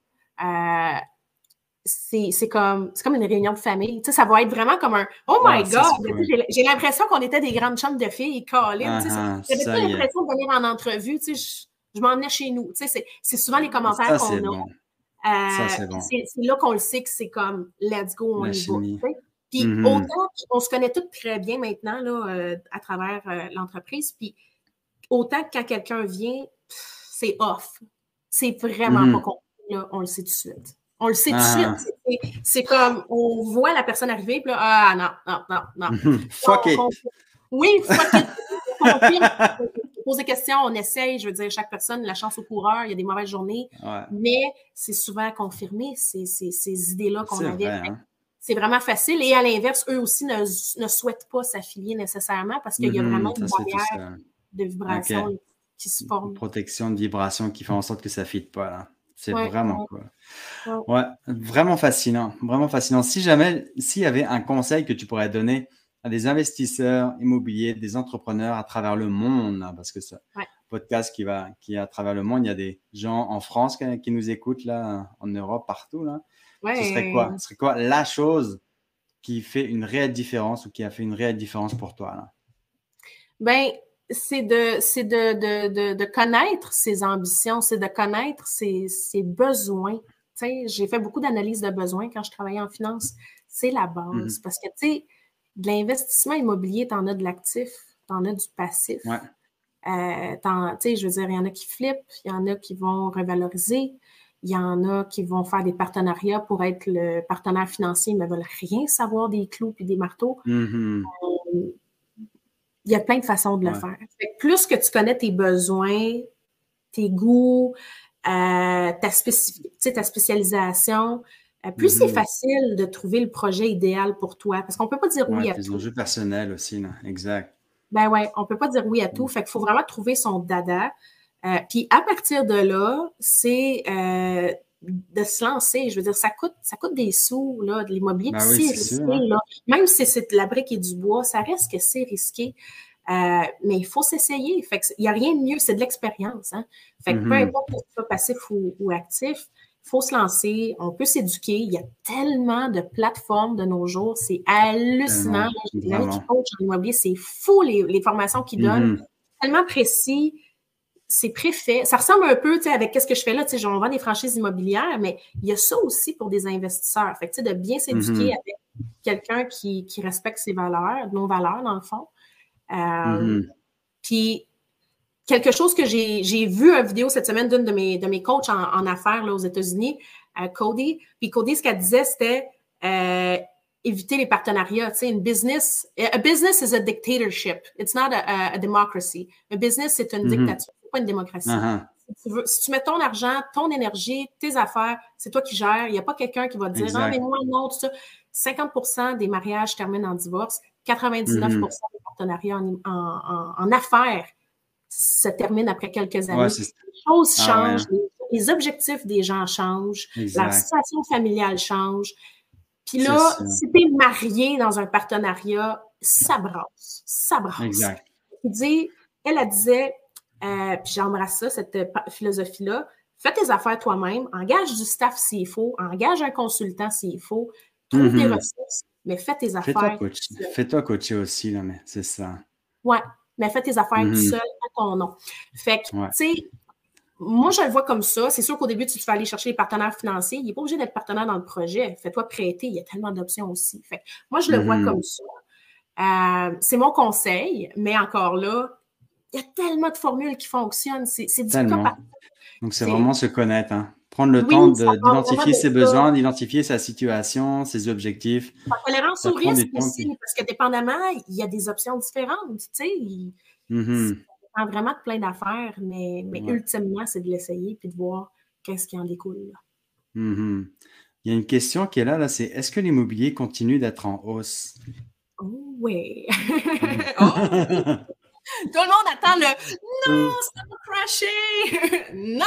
euh, c'est comme, comme une réunion de famille. Tu sais, ça va être vraiment comme un Oh my God! J'ai l'impression qu'on était des grandes chambres de filles, Colin. Uh J'avais pas l'impression de venir en entrevue. Tu sais, je, m'en venais chez nous. Tu sais, c'est souvent les commentaires qu'on a. Euh, c'est là qu'on le sait que c'est comme let's go, on y va. Puis mm-hmm. autant, on se connaît toutes très bien maintenant là, euh, à travers euh, l'entreprise. Puis autant que quand quelqu'un vient, c'est off. C'est vraiment mm-hmm. pas compliqué, on le sait tout de suite. On le sait tout de suite. C'est comme, on voit la personne arriver, puis là, ah non, non, non, non. fuck it. oui, fuck it. pose des questions, on essaye. Je veux dire, chaque personne, la chance au coureur, il y a des mauvaises journées. Mais c'est souvent confirmé, ces, ces, ces idées-là qu'on avait. Hein. C'est vraiment facile. Et à l'inverse, eux aussi ne, ne souhaitent pas s'affilier nécessairement parce qu'il y a mm-hmm. vraiment une barrière de vibration qui se forme. Une protection de vibration qui fait en sorte que ça ne fit pas. Là. C'est vraiment quoi. Ouais. vraiment fascinant, vraiment fascinant. Si jamais, s'il y avait un conseil que tu pourrais donner à des investisseurs immobiliers, des entrepreneurs à travers le monde, hein, parce que ça, podcast qui va, qui est à travers le monde, il y a des gens en France qui, nous écoutent là, en Europe, partout là. Ce serait quoi? Ce serait quoi la chose qui fait une réelle différence ou qui a fait une réelle différence pour toi là? Ben, c'est de, c'est de, de, de, connaître ses ambitions, c'est de connaître ses, ses besoins. j'ai fait beaucoup d'analyses de besoins quand je travaillais en finance. C'est la base. Mm-hmm. Parce que, tu sais, de l'investissement immobilier, tu en as de l'actif, tu en as du passif. Ouais. Euh, je veux dire, il y en a qui flippent, il y en a qui vont revaloriser, il y en a qui vont faire des partenariats pour être le partenaire financier, mais ne veulent rien savoir des clous et des marteaux. Mm-hmm. Euh, il y a plein de façons de le faire. plus que tu connais tes besoins, tes goûts, euh, ta, ta spécialisation, euh, plus c'est mm-hmm. facile de trouver le projet idéal pour toi. Parce qu'on ne peut pas dire oui à tout. enjeux personnels aussi, là. exact. Ben ouais, on ne peut pas dire oui à tout. Mm. Fait qu'il faut vraiment trouver son dada. Euh, puis à partir de là, c'est de se lancer. Je veux dire, ça coûte, ça coûte des sous, là, de l'immobilier. Ben c'est risqué, hein. là. Même si c'est de la brique et du bois, ça reste que c'est risqué. Euh, mais il faut s'essayer. Fait il n'y a rien de mieux, c'est de l'expérience. Hein? Fait que peu mm-hmm. importe que tu sois passif ou, actif, faut se lancer, on peut s'éduquer. Il y a tellement de plateformes de nos jours, c'est hallucinant. Les gens qui coachent en immobilier, c'est fou les, formations qu'ils donnent. Mm-hmm. Tellement précis c'est préfet. Ça ressemble un peu, tu sais, avec qu'est-ce que je fais là, tu sais, on vend des franchises immobilières, mais il y a ça aussi pour des investisseurs. Fait que, tu sais, de bien s'éduquer mm-hmm. avec quelqu'un qui, respecte ses valeurs, nos valeurs, dans le fond. Euh, mm-hmm. Puis, quelque chose que j'ai vu une vidéo cette semaine d'une de mes, de mes coachs en, affaires là, aux États-Unis, euh, Cody. Puis Cody, ce qu'elle disait, c'était euh, éviter les partenariats. Tu sais, une business, a business is a dictatorship. It's not a, democracy. A business, c'est une mm-hmm. dictature pas une démocratie. Uh-huh. si, tu mets ton argent, ton énergie, tes affaires, c'est toi qui gères. Il n'y a pas quelqu'un qui va te dire Ah, mais moi, non, tout ça. 50% des mariages terminent en divorce, 99 mm-hmm. des partenariats en, affaires se terminent après quelques années. les choses ah changent, les, objectifs des gens changent, la situation familiale change. Puis là, si tu es marié dans un partenariat, ça brasse, ça brasse. Exact. Il dit, elle, elle disait, euh, puis j'embrasse ça, cette euh, philosophie-là. Fais tes affaires toi-même, engage du staff s'il faut, engage un consultant s'il faut, trouve des mm-hmm. ressources, mais fais tes affaires. Fais-toi coacher. aussi, là, mais c'est ça. Ouais, mais fais tes affaires tout mm-hmm. seul à ton nom. Fait que, tu sais, moi, je le vois comme ça. C'est sûr qu'au début, tu vas aller chercher les partenaires financiers. Il n'est pas obligé d'être partenaire dans le projet. Fais-toi prêter. Il y a tellement d'options aussi. Fait que, moi, je le vois mm-hmm. comme ça. Euh, c'est mon conseil, mais encore là, il y a tellement de formules qui fonctionnent. C'est du cas par Donc, c'est vraiment se connaître. Hein. Prendre le temps d'identifier ses besoins, d'identifier sa situation, ses objectifs. La tolérance au risque aussi, parce que dépendamment, il y a des options différentes. Tu sais, il, mm-hmm. ça vraiment de plein d'affaires, mais, mais ultimement, c'est de l'essayer puis de voir qu'est-ce qui en découle. Mm-hmm. Il y a une question qui est là, là c'est est-ce que l'immobilier continue d'être en hausse? Oh, oui. oh. Tout le monde attend le non, ça non.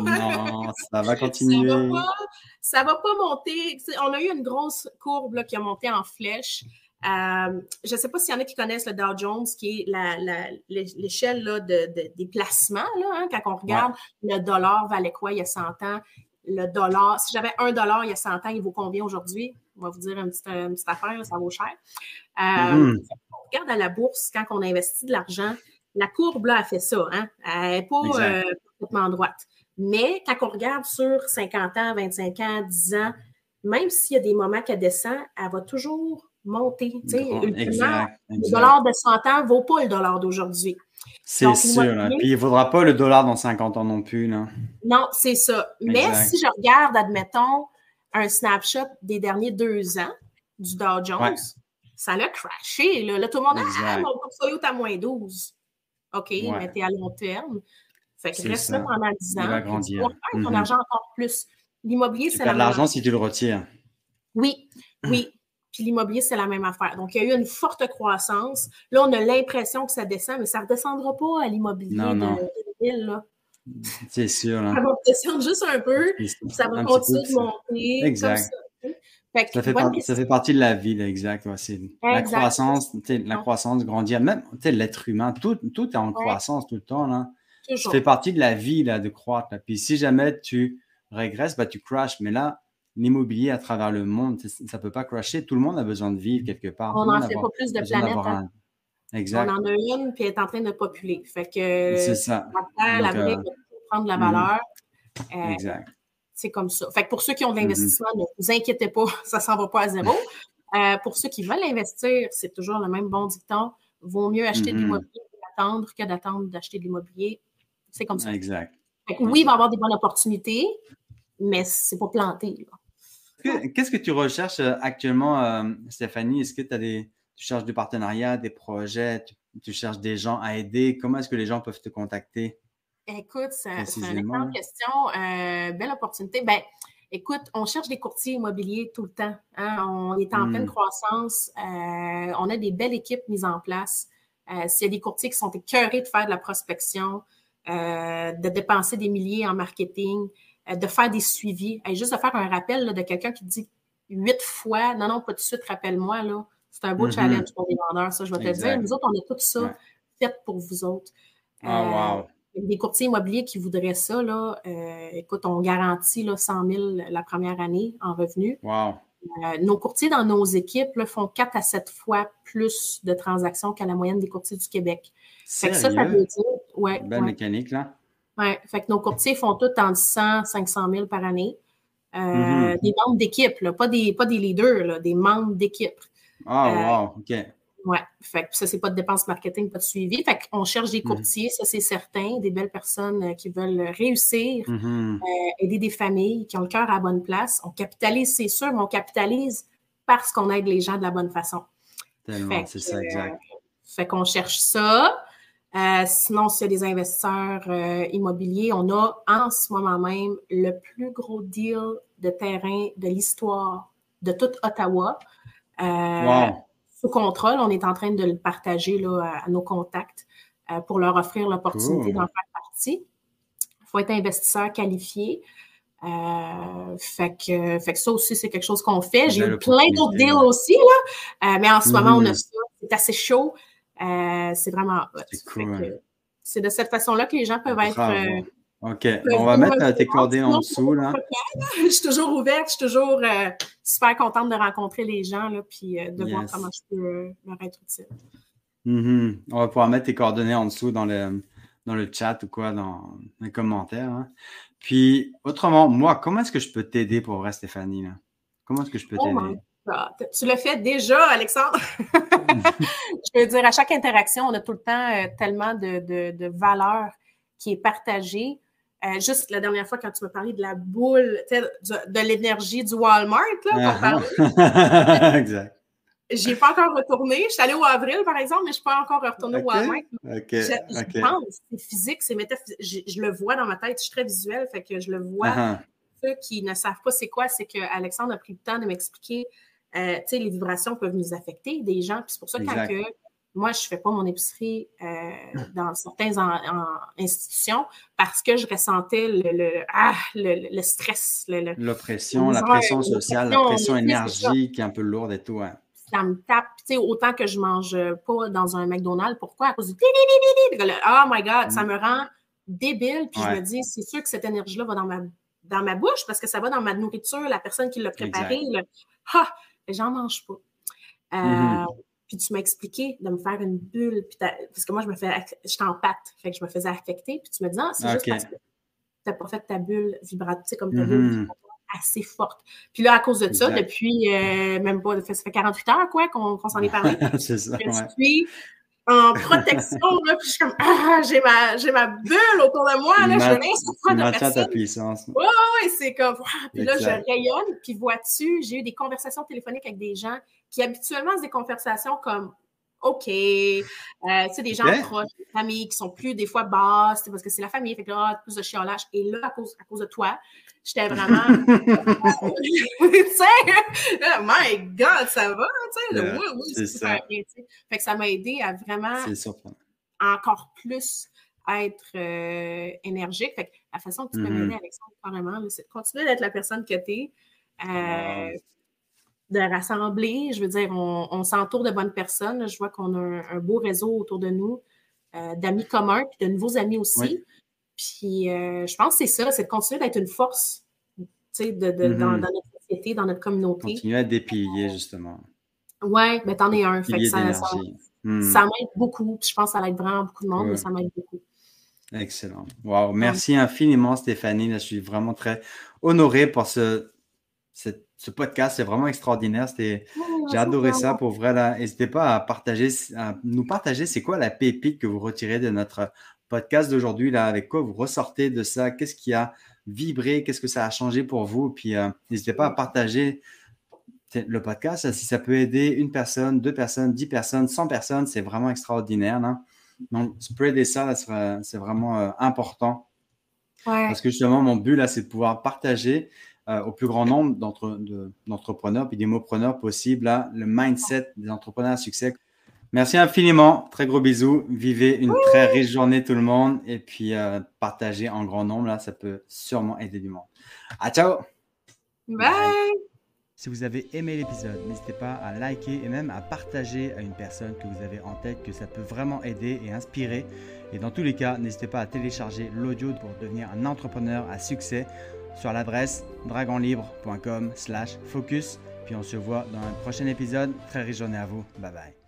Non, ça va continuer. Ça va pas, va pas monter. On a eu une grosse courbe là, qui a monté en flèche. Euh, je ne sais pas s'il y en a qui connaissent le Dow Jones, qui est l'échelle de, des placements. Là, hein, quand on regarde, le dollar valait quoi il y a 100 ans? Le dollar, si j'avais un dollar il y a 100 ans, il vaut combien aujourd'hui? On va vous dire une petite, une petite affaire, ça vaut cher. Euh, mm-hmm. on regarde à la bourse, quand on investit de l'argent, la courbe là a fait ça. Hein? Elle n'est pas euh, complètement droite. Mais quand on regarde sur 50 ans, 25 ans, 10 ans, même s'il y a des moments qu'elle descend, elle va toujours monter. Le dollar de 100 ans ne vaut pas le dollar d'aujourd'hui. C'est sûr. Hein. Puis il ne vaudra pas le dollar dans 50 ans non plus. Là. Non, c'est ça. Mais si je regarde, admettons, un snapshot des derniers deux ans du Dow Jones, ça l'a crashé. Là. tout le monde a ah, mon portfolio est à moins 12. OK, mais tu es à long terme. Fait que reste là pendant 10 ans. Il va grandir. Tu ton mm-hmm. argent encore plus. L'immobilier, c'est la de l'argent si tu le retires. Oui, oui. Puis l'immobilier, c'est la même affaire. Donc, il y a eu une forte croissance. Là, on a l'impression que ça descend, mais ça ne redescendra pas à l'immobilier de, ville. C'est sûr. Ça va descendre juste un peu, ça va continuer de monter. Exact. ça. Fait, partie de la vie, exact. La croissance, la croissance, grandir. Même l'être humain, tout, tout est en croissance tout le temps. Là. Ça fait partie de la vie là, de croître. Puis si jamais tu régresses, bah, tu crashes. Mais là, l'immobilier à travers le monde, ça ne peut pas crasher. Tout le monde a besoin de vivre quelque part. On n'en fait pas plus de planètes. Hein. Exact. On en a une, puis elle est en train de populer. Fait que c'est ça. la vraie, euh... prendre la valeur. Euh, exact. C'est comme ça. Fait que pour ceux qui ont de l'investissement, ne vous inquiétez pas, ça ne s'en va pas à zéro. Euh, pour ceux qui veulent investir, c'est toujours le même bon dicton. Vaut mieux acheter de l'immobilier et d'attendre que d'attendre d'acheter de l'immobilier. C'est comme ça. Exact. oui, il va y avoir des bonnes opportunités, mais c'est pas planté. Qu'est-ce que tu recherches euh, actuellement, euh, Stéphanie? Est-ce que tu as des, tu cherches des partenariats, des projets, tu, cherches des gens à aider? Comment est-ce que les gens peuvent te contacter? Écoute, c'est une excellente question. Euh, belle opportunité. Ben, écoute, on cherche des courtiers immobiliers tout le temps. Hein. On est en pleine hmm. croissance. on a des belles équipes mises en place. S'il y a des courtiers qui sont écœurés de faire de la prospection, de dépenser des milliers en marketing, euh, de faire des suivis, juste de faire un rappel de quelqu'un qui dit huit fois, non, non, pas tout de suite, rappelle-moi, là. C'est un beau mm-hmm. challenge pour les vendeurs, ça, je vais te dire. Nous autres, on a tout ça fait pour vous autres. Oh, Des courtiers immobiliers qui voudraient ça, là, euh, écoute, on garantit là, 100 000 la première année en revenus. Wow. nos courtiers dans nos équipes font 4 à 7 fois plus de transactions qu'à la moyenne des courtiers du Québec. ça, ça veut dire. Ouais, Belle mécanique, là. Oui, fait que nos courtiers font tout en 100, 500 000 par année. Euh, mm-hmm. Des membres d'équipe, pas des, pas des leaders, là, des membres d'équipe. Ah, euh, wow, OK. Oui, fait que ça, c'est pas de dépenses marketing, pas de suivi. Fait qu'on cherche des mm-hmm. courtiers, ça, c'est certain, des belles personnes euh, qui veulent réussir, mm-hmm. aider des familles qui ont le cœur à la bonne place. On capitalise, c'est sûr, mais on capitalise parce qu'on aide les gens de la bonne façon. Tellement, c'est ça, exact. fait qu'on cherche ça. Euh, sinon, s'il y a des investisseurs euh, immobiliers, on a en ce moment même le plus gros deal de terrain de l'histoire de toute Ottawa. Euh, sous contrôle, on est en train de le partager là, à, nos contacts pour leur offrir l'opportunité d'en faire partie. Il faut être investisseur qualifié. fait, que, fait que ça aussi, c'est quelque chose qu'on fait. J'ai eu plein d'autres deals aussi, là, mais en ce moment, on a mm. ça. C'est assez chaud. Euh, c'est vraiment C'est de cette façon-là que les gens peuvent être. Euh, OK. On va mettre euh, tes coordonnées en dessous. Là. je suis toujours ouverte, je suis toujours super contente de rencontrer les gens là, puis de voir comment je peux leur être utile. Mm-hmm. On va pouvoir mettre tes coordonnées en dessous dans le, dans le chat ou quoi, dans les commentaires. Hein. Puis, autrement, moi, comment est-ce que je peux t'aider pour vrai, Stéphanie? Là? Comment est-ce que je peux oh t'aider? tu le fais déjà, Alexandre. je veux dire, à chaque interaction, on a tout le temps euh, tellement de, de, valeur qui est partagée. Euh, juste la dernière fois, quand tu m'as parlé de la boule, de, l'énergie du Walmart, là, uh exact. J'ai pas encore retourné. Je suis allée au avril, par exemple, mais je ne suis pas encore retournée au Walmart. Je, pense, c'est physique, c'est métaphysique. Je, le vois dans ma tête, je suis très visuelle, fait que je le vois. Ceux qui ne savent pas c'est quoi, c'est qu'Alexandre a pris le temps de m'expliquer euh, les vibrations peuvent nous affecter, des gens. Puis c'est pour ça que quand moi, je ne fais pas mon épicerie euh, dans certaines institutions parce que je ressentais le, ah, le, stress. L'oppression, la pression sociale, la pression énergique un peu lourde et tout. Ça me tape, tu sais, autant que je ne mange pas dans un McDonald's. Pourquoi? À cause du Oh my God, ça mm. me rend débile. Puis je me dis, c'est sûr que cette énergie-là va dans ma, dans ma bouche parce que ça va dans ma nourriture, la personne qui l'a préparé. Ah, j'en mange pas. Euh, mm-hmm. Puis tu m'as expliqué de me faire une bulle, parce que moi, je me fais, je en pâte, fait que je me faisais affecter. Puis tu me dis, ah, c'est juste parce que tu n'as pas fait ta bulle vibratoire, comme ta bulle mm-hmm. assez forte. Puis là, à cause de ça, depuis euh, même pas, ça fait 48 heures, quoi, qu'on s'en est parlé. c'est ça. Je suis en protection, là, puis je suis comme, ah, j'ai ma, j'ai ma bulle autour de moi, là, je laisse pas de personne. ta puissance. Oui, oui, c'est comme, puis là, je rayonne, puis vois-tu, j'ai eu des conversations téléphoniques avec des gens qui habituellement, c'est des conversations comme OK. Euh, tu sais, des gens proches, des familles qui sont plus des fois basses, parce que c'est la famille, fait que là, plus de chiolage. Et là, à cause, à cause de toi, j'étais vraiment. tu sais, my God, ça va, tu sais, oui, oui, c'est ça. Fait que ça m'a aidé à vraiment encore plus être euh, énergique. Fait que la façon que tu peux mm-hmm. m'aider, Alexandre, carrément, c'est de continuer d'être la personne que tu es. Euh, de rassembler. Je veux dire, on, s'entoure de bonnes personnes. Je vois qu'on a un, beau réseau autour de nous, euh, d'amis communs, puis de nouveaux amis aussi. Puis euh, je pense que c'est ça, c'est de continuer d'être une force de, de, mm-hmm. dans, notre société, dans notre communauté. Continuer à dépiller, justement. Oui, mais t'en es un. Fait ça, mm. ça, m'aide beaucoup. je pense que ça aide vraiment beaucoup de monde, mais ça m'aide beaucoup. Excellent. Wow. Merci infiniment, Stéphanie. je suis vraiment très honoré pour ce, cette ce podcast, c'est vraiment extraordinaire. C'était, j'ai adoré ça pour vrai. N'hésitez pas à partager, à nous partager c'est quoi la pépite que vous retirez de notre podcast d'aujourd'hui, là, avec quoi vous ressortez de ça, qu'est-ce qui a vibré, qu'est-ce que ça a changé pour vous? Puis euh, n'hésitez pas à partager le podcast. Si ça peut aider une personne, deux personnes, dix personnes, cent personnes, c'est vraiment extraordinaire. Donc, spreader ça, c'est vraiment euh, important. Parce que justement, mon but, là, c'est de pouvoir partager euh, au plus grand nombre d'entrepreneurs puis démopreneurs possibles là, le mindset des entrepreneurs à succès. Merci infiniment. Très gros bisous. Vivez une très riche journée tout le monde et puis euh, partagez en grand nombre là, ça peut sûrement aider du monde. À ciao. Bye. Si vous avez aimé l'épisode, n'hésitez pas à liker et même à partager à une personne que vous avez en tête que ça peut vraiment aider et inspirer. Et dans tous les cas, n'hésitez pas à télécharger l'audio pour devenir un entrepreneur à succès sur l'adresse dragonlibre.com/focus. Puis on se voit dans un prochain épisode. Très riche journée à vous. Bye bye.